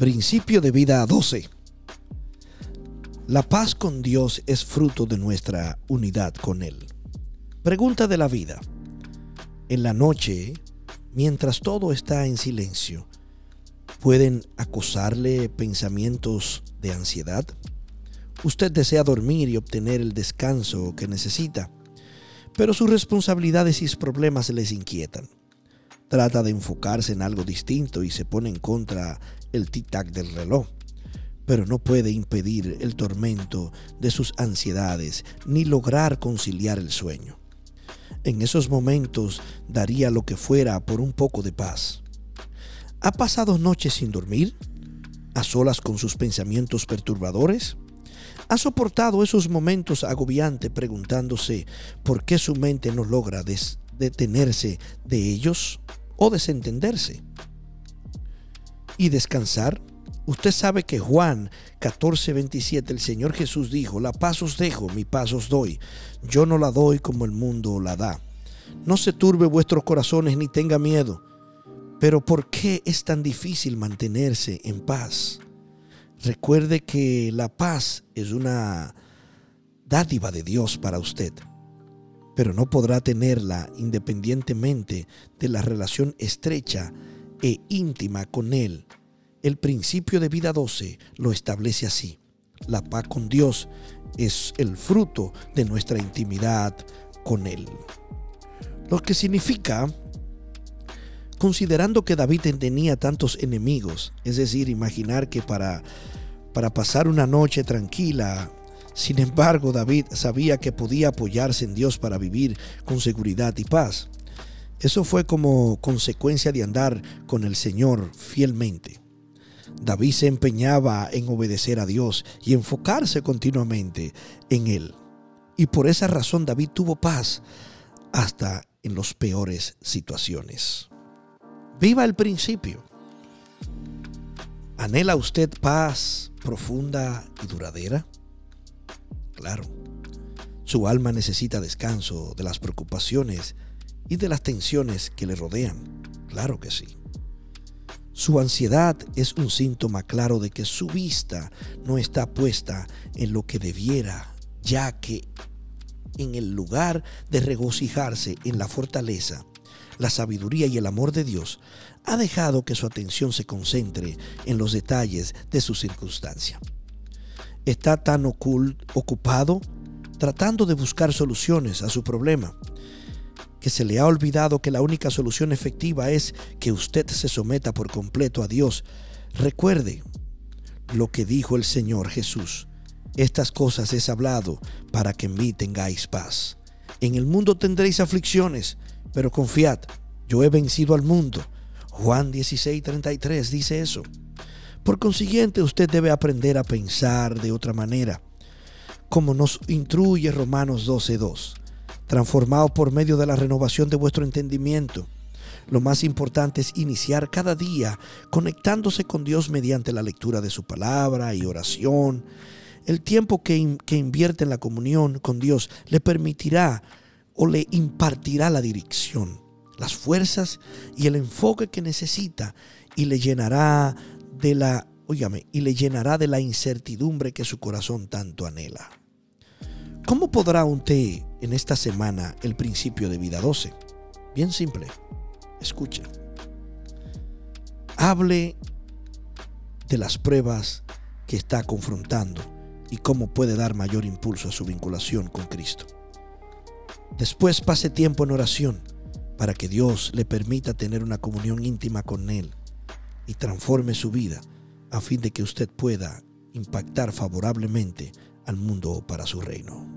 Principio de vida 12. La paz con Dios es fruto de nuestra unidad con Él. Pregunta de la vida. En la noche, mientras todo está en silencio, ¿pueden acosarle pensamientos de ansiedad? Usted desea dormir y obtener el descanso que necesita, pero sus responsabilidades y sus problemas les inquietan. Trata de enfocarse en algo distinto y se pone en contra el tic-tac del reloj pero no puede impedir el tormento de sus ansiedades ni lograr conciliar el sueño. En esos momentos daría lo que fuera por un poco de paz. ¿Ha pasado noches sin dormir? ¿A solas con sus pensamientos perturbadores? ¿Ha soportado esos momentos agobiantes preguntándose por qué su mente no logra detenerse de ellos o desentenderse? ¿Y descansar? Usted sabe que Juan 14:27 el Señor Jesús dijo, la paz os dejo, mi paz os doy. Yo no la doy como el mundo la da. No se turbe vuestros corazones ni tenga miedo. Pero ¿por qué es tan difícil mantenerse en paz? Recuerde que la paz es una dádiva de Dios para usted, pero no podrá tenerla independientemente de la relación estrecha e íntima con Él el principio de vida 12 lo establece así. La paz con Dios es el fruto de nuestra intimidad con Él. Lo que significa, considerando que David tenía tantos enemigos, es decir, imaginar que para, para pasar una noche tranquila, sin embargo David sabía que podía apoyarse en Dios para vivir con seguridad y paz. Eso fue como consecuencia de andar con el Señor fielmente. David se empeñaba en obedecer a Dios y enfocarse continuamente en Él. Y por esa razón David tuvo paz hasta en las peores situaciones. Viva el principio. ¿Anhela usted paz profunda y duradera? Claro. Su alma necesita descanso de las preocupaciones y de las tensiones que le rodean. Claro que sí. Su ansiedad es un síntoma claro de que su vista no está puesta en lo que debiera, ya que en el lugar de regocijarse en la fortaleza, la sabiduría y el amor de Dios, ha dejado que su atención se concentre en los detalles de su circunstancia. Está tan ocupado tratando de buscar soluciones a su problema que se le ha olvidado que la única solución efectiva es que usted se someta por completo a Dios. Recuerde lo que dijo el Señor Jesús. Estas cosas es hablado para que en mí tengáis paz. En el mundo tendréis aflicciones, pero confiad, yo he vencido al mundo. Juan 16:33 dice eso. Por consiguiente, usted debe aprender a pensar de otra manera, como nos instruye Romanos 12:2 transformado por medio de la renovación de vuestro entendimiento. Lo más importante es iniciar cada día conectándose con Dios mediante la lectura de su palabra y oración. El tiempo que, que invierte en la comunión con Dios le permitirá o le impartirá la dirección, las fuerzas y el enfoque que necesita y le llenará de la, y le llenará de la incertidumbre que su corazón tanto anhela. ¿Cómo podrá usted en esta semana el principio de vida 12? Bien simple. Escuche. Hable de las pruebas que está confrontando y cómo puede dar mayor impulso a su vinculación con Cristo. Después pase tiempo en oración para que Dios le permita tener una comunión íntima con Él y transforme su vida a fin de que usted pueda impactar favorablemente al mundo para su reino.